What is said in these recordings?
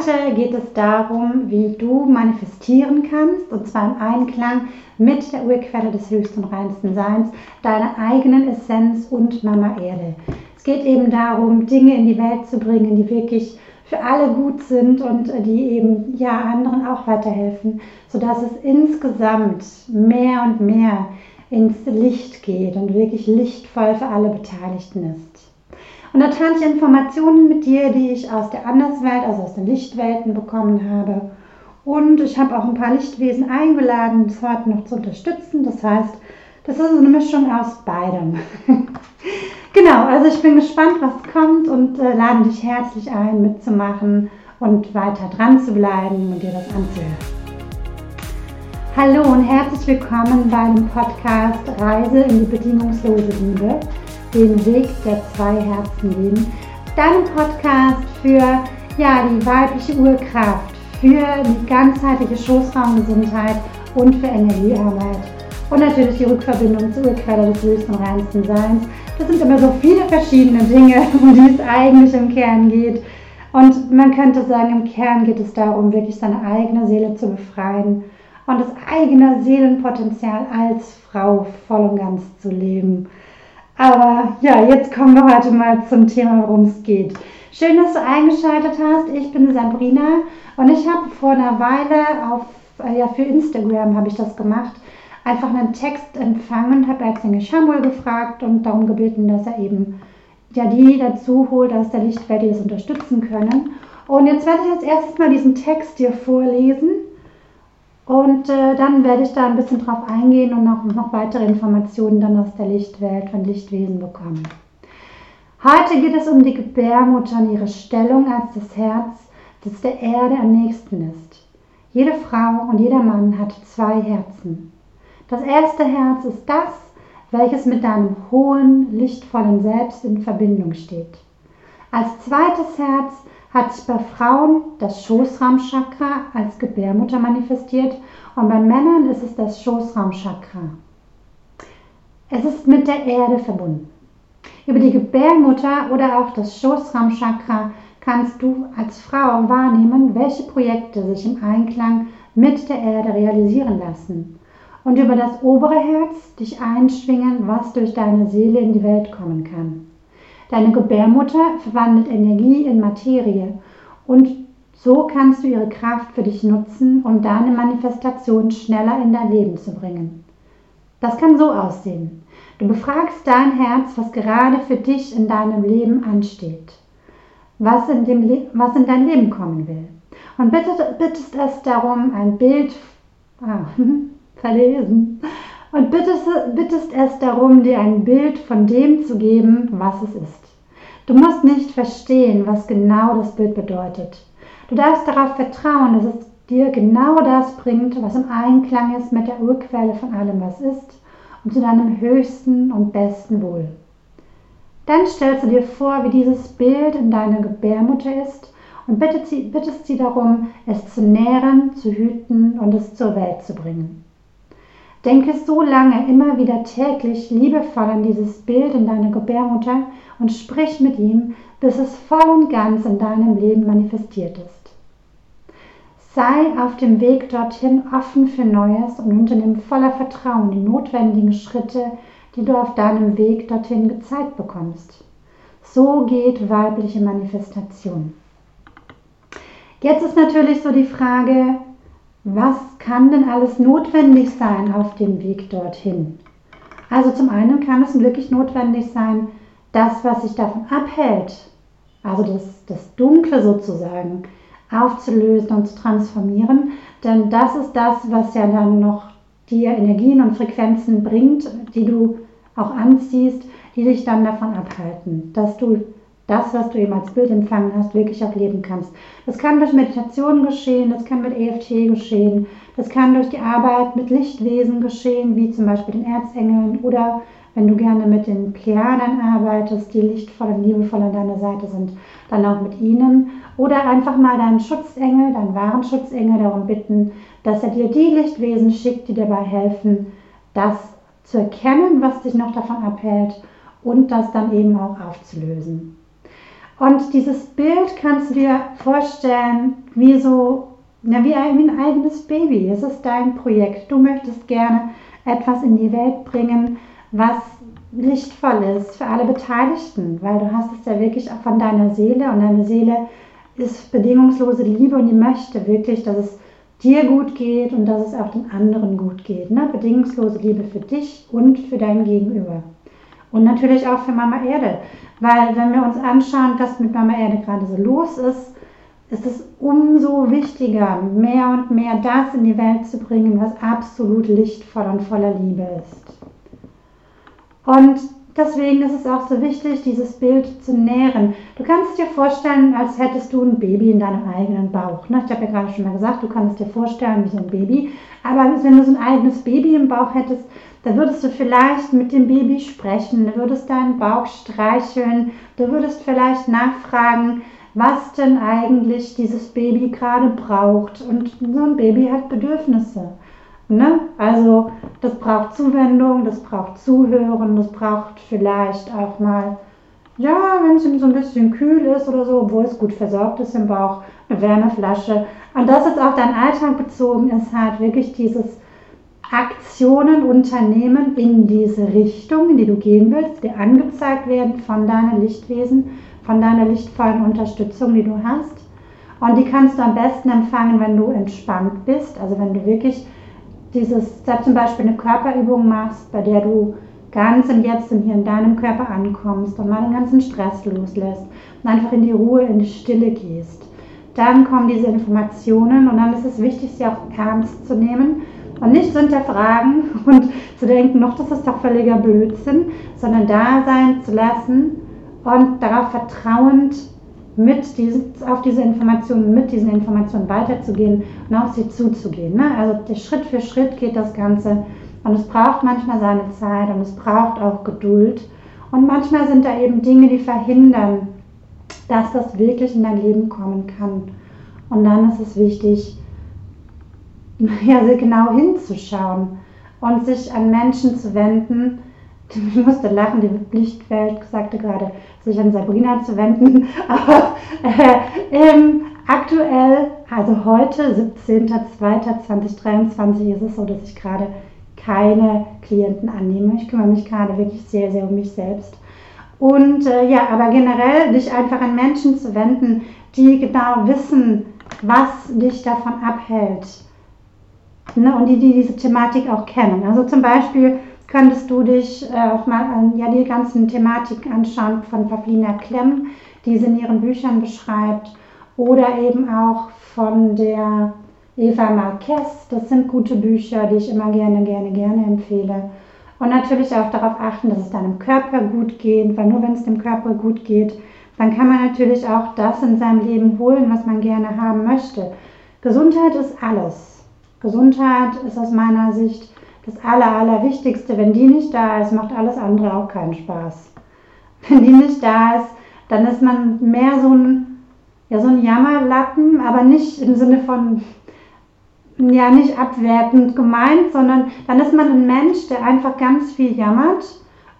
Heute geht es darum, wie du manifestieren kannst, und zwar im Einklang mit der Urquelle des höchsten und reinsten Seins, deiner eigenen Essenz und Mama Erde. Es geht eben darum, Dinge in die Welt zu bringen, die wirklich für alle gut sind und die eben ja anderen auch weiterhelfen, sodass es insgesamt mehr und mehr ins Licht geht und wirklich lichtvoll für alle Beteiligten ist. Und da teile ich Informationen mit dir, die ich aus der Anderswelt, also aus den Lichtwelten bekommen habe. Und ich habe auch ein paar Lichtwesen eingeladen, das heute noch zu unterstützen. Das heißt, das ist eine Mischung aus beidem. genau, also ich bin gespannt, was kommt und äh, lade dich herzlich ein, mitzumachen und weiter dran zu bleiben und dir das anzuhören. Hallo und herzlich willkommen beim Podcast Reise in die bedingungslose Liebe den Weg der zwei Herzen leben. Dein Podcast für ja, die weibliche Urkraft, für die ganzheitliche Schoßraumgesundheit und für Energiearbeit. Und natürlich die Rückverbindung zur Urquelle des höchsten reinsten Seins. Das sind immer so viele verschiedene Dinge, um die es eigentlich im Kern geht. Und man könnte sagen, im Kern geht es darum, wirklich seine eigene Seele zu befreien und das eigene Seelenpotenzial als Frau voll und ganz zu leben. Aber ja, jetzt kommen wir heute mal zum Thema, worum es geht. Schön, dass du eingeschaltet hast. Ich bin Sabrina und ich habe vor einer Weile auf, äh, ja, für Instagram habe ich das gemacht, einfach einen Text empfangen, habe Erzengel Schamuel gefragt und darum gebeten, dass er eben ja die dazu holt aus der Lichtwelt, die das unterstützen können. Und jetzt werde ich als erstes mal diesen Text dir vorlesen und äh, dann werde ich da ein bisschen drauf eingehen und noch, noch weitere Informationen dann aus der Lichtwelt von Lichtwesen bekommen. Heute geht es um die Gebärmutter und ihre Stellung als das Herz, das der Erde am nächsten ist. Jede Frau und jeder Mann hat zwei Herzen. Das erste Herz ist das, welches mit deinem hohen, lichtvollen Selbst in Verbindung steht. Als zweites Herz hat sich bei Frauen das Schoßraumchakra als Gebärmutter manifestiert und bei Männern ist es das Schoßraumchakra. Es ist mit der Erde verbunden. Über die Gebärmutter oder auch das Schoßraumchakra kannst du als Frau wahrnehmen, welche Projekte sich im Einklang mit der Erde realisieren lassen. Und über das obere Herz dich einschwingen, was durch deine Seele in die Welt kommen kann. Deine Gebärmutter verwandelt Energie in Materie und so kannst du ihre Kraft für dich nutzen, um deine Manifestation schneller in dein Leben zu bringen. Das kann so aussehen. Du befragst dein Herz, was gerade für dich in deinem Leben ansteht, was in, dem was in dein Leben kommen will. Und bittest, bittest es darum, ein Bild ah, verlesen und bittest, bittest es darum, dir ein Bild von dem zu geben, was es ist. Du musst nicht verstehen, was genau das Bild bedeutet. Du darfst darauf vertrauen, dass es dir genau das bringt, was im Einklang ist mit der Urquelle von allem, was ist, und zu deinem höchsten und besten Wohl. Dann stellst du dir vor, wie dieses Bild in deiner Gebärmutter ist und bittest sie, bittest sie darum, es zu nähren, zu hüten und es zur Welt zu bringen. Denke so lange immer wieder täglich liebevoll an dieses Bild in deiner Gebärmutter und sprich mit ihm, bis es voll und ganz in deinem Leben manifestiert ist. Sei auf dem Weg dorthin offen für Neues und unternimm voller Vertrauen die notwendigen Schritte, die du auf deinem Weg dorthin gezeigt bekommst. So geht weibliche Manifestation. Jetzt ist natürlich so die Frage, was kann denn alles notwendig sein auf dem Weg dorthin? Also zum einen kann es wirklich notwendig sein, das, was sich davon abhält, also das, das Dunkle sozusagen, aufzulösen und zu transformieren. Denn das ist das, was ja dann noch dir Energien und Frequenzen bringt, die du auch anziehst, die dich dann davon abhalten, dass du das, was du eben als Bild empfangen hast, wirklich auch leben kannst. Das kann durch Meditation geschehen, das kann mit EFT geschehen, das kann durch die Arbeit mit Lichtwesen geschehen, wie zum Beispiel den Erzengeln oder wenn du gerne mit den Plejadern arbeitest, die lichtvoll und liebevoll an deiner Seite sind, dann auch mit ihnen. Oder einfach mal deinen Schutzengel, deinen wahren Schutzengel darum bitten, dass er dir die Lichtwesen schickt, die dir dabei helfen, das zu erkennen, was dich noch davon abhält und das dann eben auch aufzulösen. Und dieses Bild kannst du dir vorstellen, wie so, ja, wie ein, wie ein eigenes Baby. Es ist dein Projekt. Du möchtest gerne etwas in die Welt bringen, was lichtvoll ist für alle Beteiligten, weil du hast es ja wirklich auch von deiner Seele und deine Seele ist bedingungslose Liebe und die möchte wirklich, dass es dir gut geht und dass es auch den anderen gut geht. Ne? Bedingungslose Liebe für dich und für dein Gegenüber. Und natürlich auch für Mama Erde. Weil wenn wir uns anschauen, was mit Mama Erde gerade so los ist, ist es umso wichtiger, mehr und mehr das in die Welt zu bringen, was absolut lichtvoll und voller Liebe ist. Und deswegen ist es auch so wichtig, dieses Bild zu nähren. Du kannst dir vorstellen, als hättest du ein Baby in deinem eigenen Bauch. Ne? Ich habe ja gerade schon mal gesagt, du kannst dir vorstellen wie so ein Baby. Aber wenn du so ein eigenes Baby im Bauch hättest, dann würdest du vielleicht mit dem Baby sprechen, du würdest deinen Bauch streicheln, du würdest vielleicht nachfragen, was denn eigentlich dieses Baby gerade braucht. Und so ein Baby hat Bedürfnisse. Ne? Also das braucht Zuwendung, das braucht Zuhören, das braucht vielleicht auch mal, ja, wenn es ihm so ein bisschen kühl ist oder so, obwohl es gut versorgt ist im Bauch, eine Wärmeflasche. Und das ist auch dein Alltag bezogen, ist halt wirklich dieses Aktionen unternehmen in diese Richtung, in die du gehen willst, die angezeigt werden von deinen Lichtwesen, von deiner lichtvollen Unterstützung, die du hast. Und die kannst du am besten empfangen, wenn du entspannt bist, also wenn du wirklich dieses, da zum Beispiel eine Körperübung machst, bei der du ganz im Jetzt und hier in deinem Körper ankommst und mal den ganzen Stress loslässt und einfach in die Ruhe, in die Stille gehst. Dann kommen diese Informationen und dann ist es wichtig, sie auch ernst zu nehmen und nicht zu hinterfragen und zu denken, noch das ist doch völliger Blödsinn, sondern da sein zu lassen und darauf vertrauend mit diesen, auf diese Informationen, mit diesen Informationen weiterzugehen und auf sie zuzugehen. Ne? Also Schritt für Schritt geht das Ganze und es braucht manchmal seine Zeit und es braucht auch Geduld. Und manchmal sind da eben Dinge, die verhindern, dass das wirklich in dein Leben kommen kann. Und dann ist es wichtig, ja, genau hinzuschauen und sich an Menschen zu wenden, ich musste lachen, die Lichtwelt sagte gerade, sich an Sabrina zu wenden. Aber äh, ähm, aktuell, also heute, 17.02.2023, ist es so, dass ich gerade keine Klienten annehme. Ich kümmere mich gerade wirklich sehr, sehr um mich selbst. Und äh, ja, aber generell dich einfach an Menschen zu wenden, die genau wissen, was dich davon abhält. Ne? Und die, die diese Thematik auch kennen. Also zum Beispiel könntest du dich äh, auch mal an ja, die ganzen Thematiken anschauen von Pavlina Klemm, die sie in ihren Büchern beschreibt, oder eben auch von der Eva Marquez. Das sind gute Bücher, die ich immer gerne, gerne, gerne empfehle. Und natürlich auch darauf achten, dass es deinem Körper gut geht, weil nur wenn es dem Körper gut geht, dann kann man natürlich auch das in seinem Leben holen, was man gerne haben möchte. Gesundheit ist alles. Gesundheit ist aus meiner Sicht das Aller, Allerwichtigste. Wenn die nicht da ist, macht alles andere auch keinen Spaß. Wenn die nicht da ist, dann ist man mehr so ein, ja, so ein Jammerlappen, aber nicht im Sinne von, ja, nicht abwertend gemeint, sondern dann ist man ein Mensch, der einfach ganz viel jammert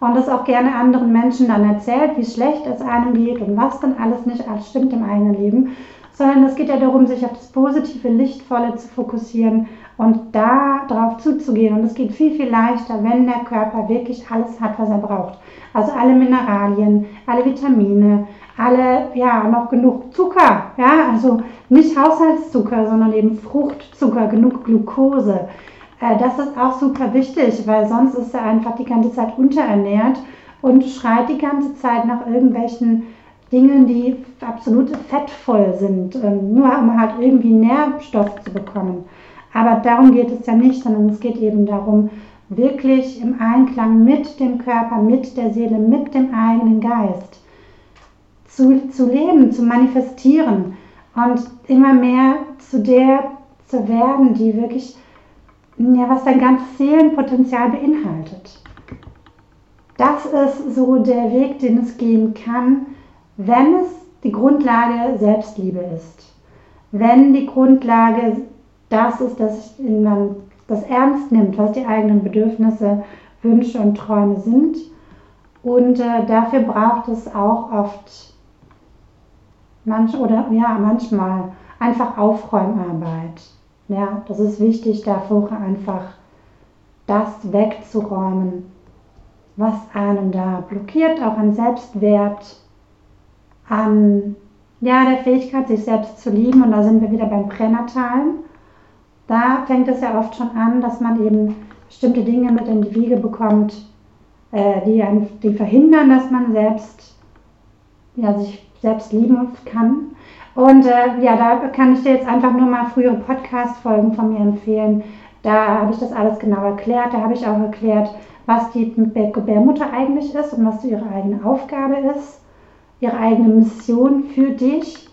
und das auch gerne anderen Menschen dann erzählt, wie schlecht es einem geht und was dann alles nicht stimmt im eigenen Leben, sondern es geht ja darum, sich auf das positive, lichtvolle zu fokussieren und da drauf zuzugehen. Und es geht viel, viel leichter, wenn der Körper wirklich alles hat, was er braucht. Also alle Mineralien, alle Vitamine, alle, ja, noch genug Zucker, ja, also nicht Haushaltszucker, sondern eben Fruchtzucker, genug Glucose. Äh, das ist auch super wichtig, weil sonst ist er einfach die ganze Zeit unterernährt und schreit die ganze Zeit nach irgendwelchen Dingen, die absolut fettvoll sind, ähm, nur um halt irgendwie Nährstoff zu bekommen. Aber darum geht es ja nicht, sondern es geht eben darum, wirklich im Einklang mit dem Körper, mit der Seele, mit dem eigenen Geist zu, zu leben, zu manifestieren und immer mehr zu der zu werden, die wirklich, ja, was dein ganzes Seelenpotenzial beinhaltet. Das ist so der Weg, den es gehen kann, wenn es die Grundlage Selbstliebe ist. Wenn die Grundlage das ist, dass man das ernst nimmt, was die eigenen Bedürfnisse, Wünsche und Träume sind. Und äh, dafür braucht es auch oft manch, oder ja, manchmal einfach Aufräumarbeit. Ja, das ist wichtig, da vorher einfach das wegzuräumen, was einem da blockiert, auch an Selbstwert, an ja, der Fähigkeit, sich selbst zu lieben. Und da sind wir wieder beim Pränatalen. Da fängt es ja oft schon an, dass man eben bestimmte Dinge mit in die Wiege bekommt, äh, die, einen, die verhindern, dass man selbst ja, sich selbst lieben kann. Und äh, ja, da kann ich dir jetzt einfach nur mal frühere Podcast-Folgen von mir empfehlen. Da habe ich das alles genau erklärt. Da habe ich auch erklärt, was die Gebärmutter eigentlich ist und was ihre eigene Aufgabe ist, ihre eigene Mission für dich.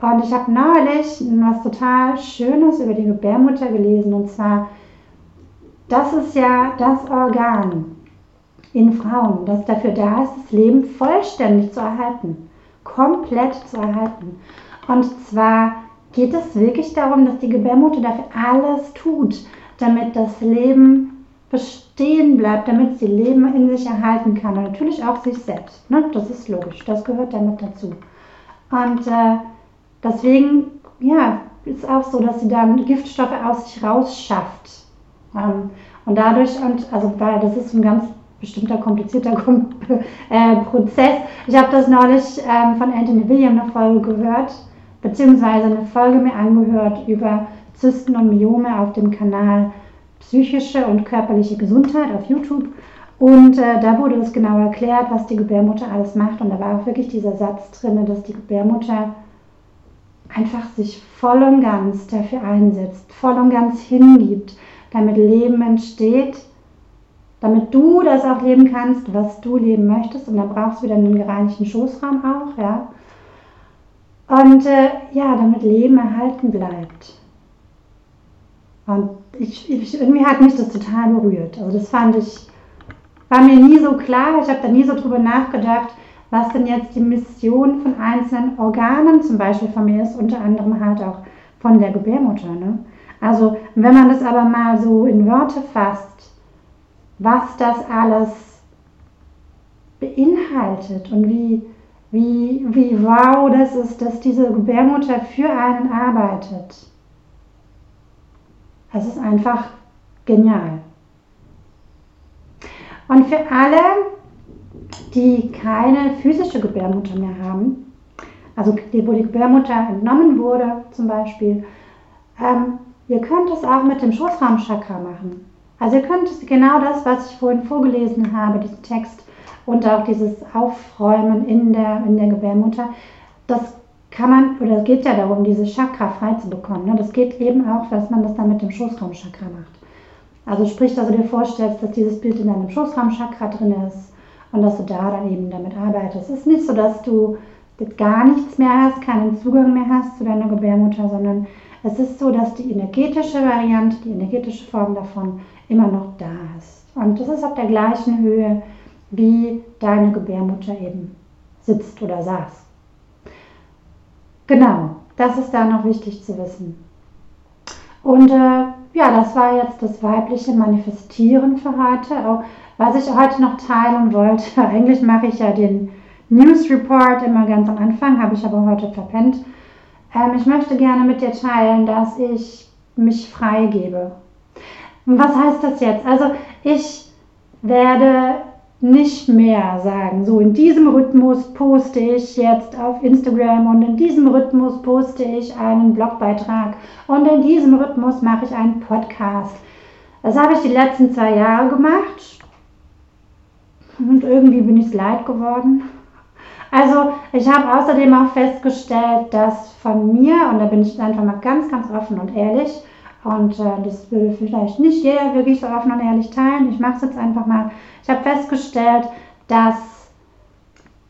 Und ich habe neulich was total Schönes über die Gebärmutter gelesen. Und zwar, das ist ja das Organ in Frauen, das dafür da ist, das Leben vollständig zu erhalten, komplett zu erhalten. Und zwar geht es wirklich darum, dass die Gebärmutter dafür alles tut, damit das Leben bestehen bleibt, damit sie Leben in sich erhalten kann. Und natürlich auch sich selbst. Ne? Das ist logisch, das gehört damit dazu. Und äh, deswegen, ja, ist auch so, dass sie dann Giftstoffe aus sich rausschafft. Ähm, und dadurch, und also weil das ist ein ganz bestimmter komplizierter äh, Prozess. Ich habe das neulich ähm, von Anthony William eine Folge gehört, beziehungsweise eine Folge mir angehört über Zysten und Myome auf dem Kanal Psychische und körperliche Gesundheit auf YouTube. Und äh, da wurde es genau erklärt, was die Gebärmutter alles macht. Und da war auch wirklich dieser Satz drin, dass die Gebärmutter einfach sich voll und ganz dafür einsetzt, voll und ganz hingibt, damit Leben entsteht damit du das auch leben kannst, was du leben möchtest. Und dann brauchst du wieder einen gereinigten Schoßraum auch, ja. Und äh, ja, damit Leben erhalten bleibt. Und ich, ich, irgendwie hat mich das total berührt. Also das fand ich, war mir nie so klar. Ich habe da nie so drüber nachgedacht, was denn jetzt die Mission von einzelnen Organen zum Beispiel von mir ist, unter anderem halt auch von der Gebärmutter. Ne? Also wenn man das aber mal so in Worte fasst, was das alles beinhaltet und wie, wie, wie wow das ist, dass diese Gebärmutter für einen arbeitet. Es ist einfach genial. Und für alle, die keine physische Gebärmutter mehr haben, also die, wo die Gebärmutter entnommen wurde zum Beispiel, ähm, ihr könnt es auch mit dem Schoßraumchakra machen. Also ihr könnt genau das, was ich vorhin vorgelesen habe, diesen Text und auch dieses Aufräumen in der, in der Gebärmutter, das kann man, oder es geht ja darum, diese Chakra frei zu bekommen. Ne? Das geht eben auch, dass man das dann mit dem Schoßraumchakra macht. Also sprich, dass du dir vorstellst, dass dieses Bild in deinem Schoßraumchakra drin ist und dass du da dann eben damit arbeitest. Es ist nicht so, dass du jetzt gar nichts mehr hast, keinen Zugang mehr hast zu deiner Gebärmutter, sondern es ist so, dass die energetische Variante, die energetische Form davon immer noch da ist. Und das ist auf der gleichen Höhe, wie deine Gebärmutter eben sitzt oder saß. Genau, das ist da noch wichtig zu wissen. Und äh, ja, das war jetzt das weibliche Manifestieren für heute. Auch, was ich heute noch teilen wollte, eigentlich mache ich ja den News Report immer ganz am Anfang, habe ich aber heute verpennt. Ähm, ich möchte gerne mit dir teilen, dass ich mich freigebe was heißt das jetzt? Also ich werde nicht mehr sagen, so in diesem Rhythmus poste ich jetzt auf Instagram und in diesem Rhythmus poste ich einen Blogbeitrag und in diesem Rhythmus mache ich einen Podcast. Das habe ich die letzten zwei Jahre gemacht und irgendwie bin ich es leid geworden. Also ich habe außerdem auch festgestellt, dass von mir, und da bin ich einfach mal ganz, ganz offen und ehrlich, und äh, das würde vielleicht nicht jeder wirklich so offen und ehrlich teilen. Ich mache es jetzt einfach mal. Ich habe festgestellt, dass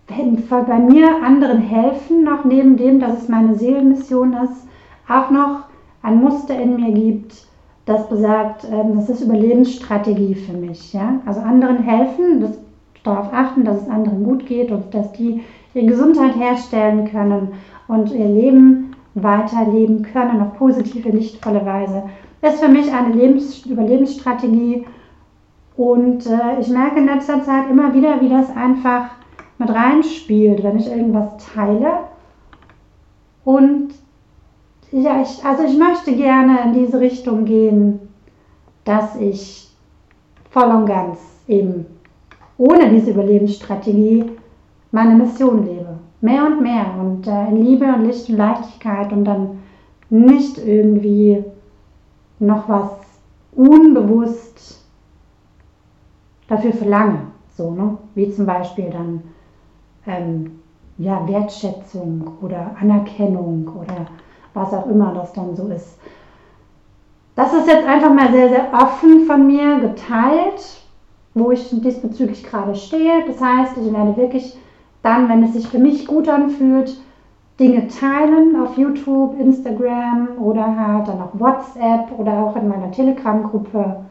wenn bei mir anderen helfen, noch neben dem, dass es meine Seelenmission ist, auch noch ein Muster in mir gibt, das besagt, äh, das ist Überlebensstrategie für mich. Ja? Also anderen helfen, das, darauf achten, dass es anderen gut geht und dass die ihre Gesundheit herstellen können und ihr Leben weiterleben können auf positive, lichtvolle Weise. Das ist für mich eine Lebens Überlebensstrategie und äh, ich merke in letzter Zeit immer wieder, wie das einfach mit reinspielt, wenn ich irgendwas teile. Und ja, ich, also ich möchte gerne in diese Richtung gehen, dass ich voll und ganz eben ohne diese Überlebensstrategie meine Mission lebe. Mehr und mehr und äh, in Liebe und Licht und Leichtigkeit und dann nicht irgendwie noch was unbewusst dafür verlange. So, ne? Wie zum Beispiel dann ähm, ja, Wertschätzung oder Anerkennung oder was auch immer das dann so ist. Das ist jetzt einfach mal sehr, sehr offen von mir geteilt, wo ich diesbezüglich gerade stehe. Das heißt, ich werde wirklich dann, wenn es sich für mich gut anfühlt, Dinge teilen auf YouTube, Instagram oder halt dann auf WhatsApp oder auch in meiner Telegram-Gruppe.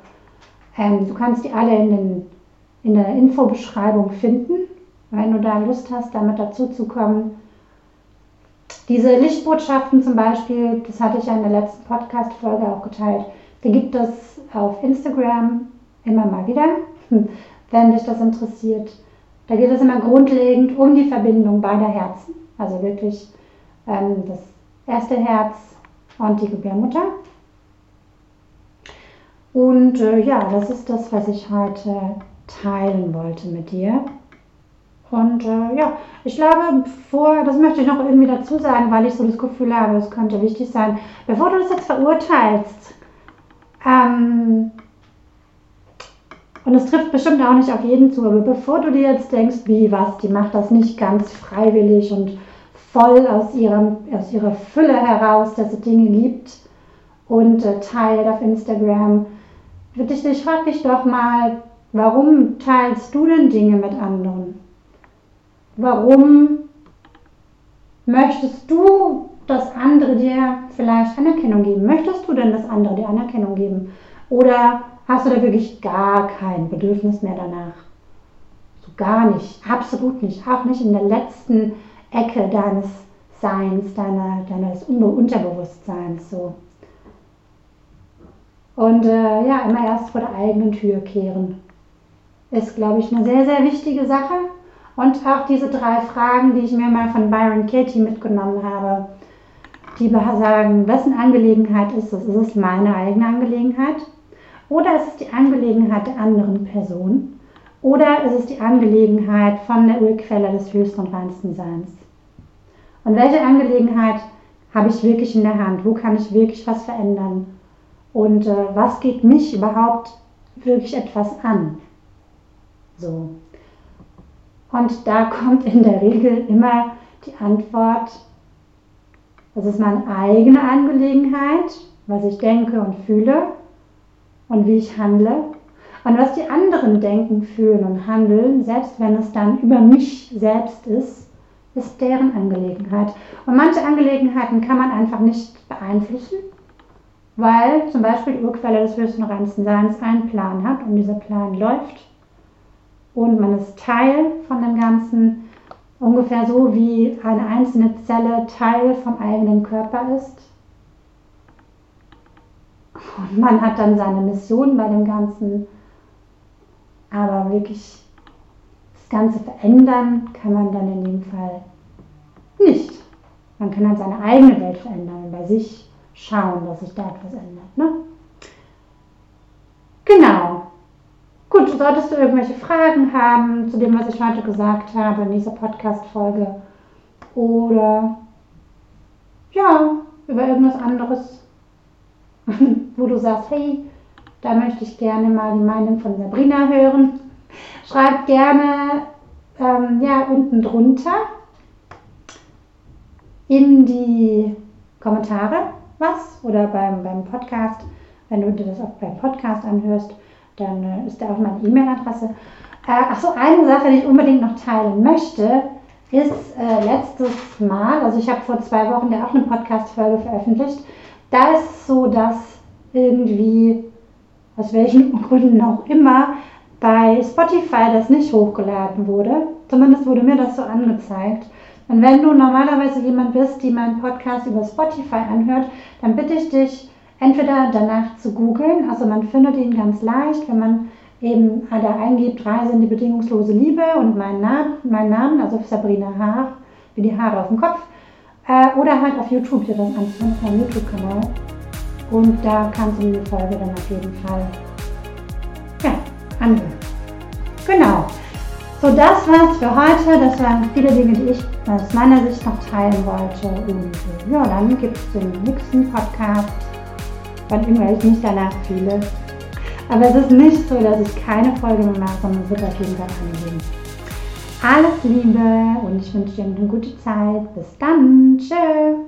Ähm, du kannst die alle in, den, in der Infobeschreibung finden, wenn du da Lust hast, damit dazu zu kommen. Diese Lichtbotschaften zum Beispiel, das hatte ich ja in der letzten Podcast-Folge auch geteilt, die gibt es auf Instagram immer mal wieder, wenn dich das interessiert. Da geht es immer grundlegend um die Verbindung beider Herzen, also wirklich ähm, das erste Herz und die Gebärmutter. Und äh, ja, das ist das, was ich heute teilen wollte mit dir. Und äh, ja, ich glaube, bevor, das möchte ich noch irgendwie dazu sagen, weil ich so das Gefühl habe, es könnte wichtig sein, bevor du das jetzt verurteilst, ähm, und es trifft bestimmt auch nicht auf jeden zu, aber bevor du dir jetzt denkst, wie was, die macht das nicht ganz freiwillig und voll aus, ihrem, aus ihrer Fülle heraus, dass sie Dinge gibt und äh, teilt auf Instagram, würde ich dich, frag dich doch mal, warum teilst du denn Dinge mit anderen? Warum möchtest du, dass andere dir vielleicht Anerkennung geben? Möchtest du denn, dass andere dir Anerkennung geben? Oder hast du da wirklich gar kein Bedürfnis mehr danach. So gar nicht, absolut nicht, auch nicht in der letzten Ecke deines Seins, deiner, deines Unterbewusstseins. So. Und äh, ja, immer erst vor der eigenen Tür kehren. Ist, glaube ich, eine sehr, sehr wichtige Sache. Und auch diese drei Fragen, die ich mir mal von Byron Katie mitgenommen habe, die sagen, wessen Angelegenheit ist es? Ist es meine eigene Angelegenheit? Oder ist es die Angelegenheit der anderen Person? Oder ist es die Angelegenheit von der Urquelle des höchsten und reinsten Seins? Und welche Angelegenheit habe ich wirklich in der Hand? Wo kann ich wirklich was verändern? Und äh, was geht mich überhaupt wirklich etwas an? So. Und da kommt in der Regel immer die Antwort, das ist meine eigene Angelegenheit, was ich denke und fühle und wie ich handle. Und was die anderen denken, fühlen und handeln, selbst wenn es dann über mich selbst ist, ist deren Angelegenheit. Und manche Angelegenheiten kann man einfach nicht beeinflussen, weil zum Beispiel die Urquelle des höchsten reinsten Seins einen Plan hat und dieser Plan läuft und man ist Teil von dem Ganzen, ungefähr so wie eine einzelne Zelle Teil vom eigenen Körper ist. Und man hat dann seine Mission bei dem Ganzen. Aber wirklich das Ganze verändern kann man dann in dem Fall nicht. Man kann halt seine eigene Welt verändern und bei sich schauen, dass sich da etwas ändert. Ne? Genau. Gut, solltest du irgendwelche Fragen haben zu dem, was ich heute gesagt habe in dieser Podcast-Folge oder ja, über irgendwas anderes, wo du sagst, hey, da möchte ich gerne mal die Meinung von Sabrina hören. Schreib gerne ähm, ja, unten drunter in die Kommentare was oder beim, beim Podcast. Wenn du dir das auch beim Podcast anhörst, dann äh, ist da auch meine E-Mail-Adresse. Äh, Achso, eine Sache, die ich unbedingt noch teilen möchte, ist äh, letztes Mal, also ich habe vor zwei Wochen ja auch eine Podcast-Folge veröffentlicht, da ist so, dass irgendwie, aus welchen Gründen auch immer, bei Spotify das nicht hochgeladen wurde. Zumindest wurde mir das so angezeigt. Und wenn du normalerweise jemand bist, die meinen Podcast über Spotify anhört, dann bitte ich dich, entweder danach zu googeln, also man findet ihn ganz leicht, wenn man eben da eingibt, Reise in die bedingungslose Liebe und meinen Namen, meinen Namen also Sabrina Haar, wie die Haare auf dem Kopf, Äh, oder halt auf YouTube dir das anzuhören, auf meinem YouTube-Kanal. Und da kannst du die Folge dann auf jeden Fall ja, anhören. Genau. So, das war's für heute. Das waren viele Dinge, die ich aus meiner Sicht noch teilen wollte. Und äh, ja, dann gibt es den nächsten Podcast, wann immer ich mich danach fühle. Aber es ist nicht so, dass ich keine Folge mehr mache, sondern es wird auf jeden Fall angehen. Alles Liebe und ich wünsche dir eine gute Zeit. Bis dann. Tschö.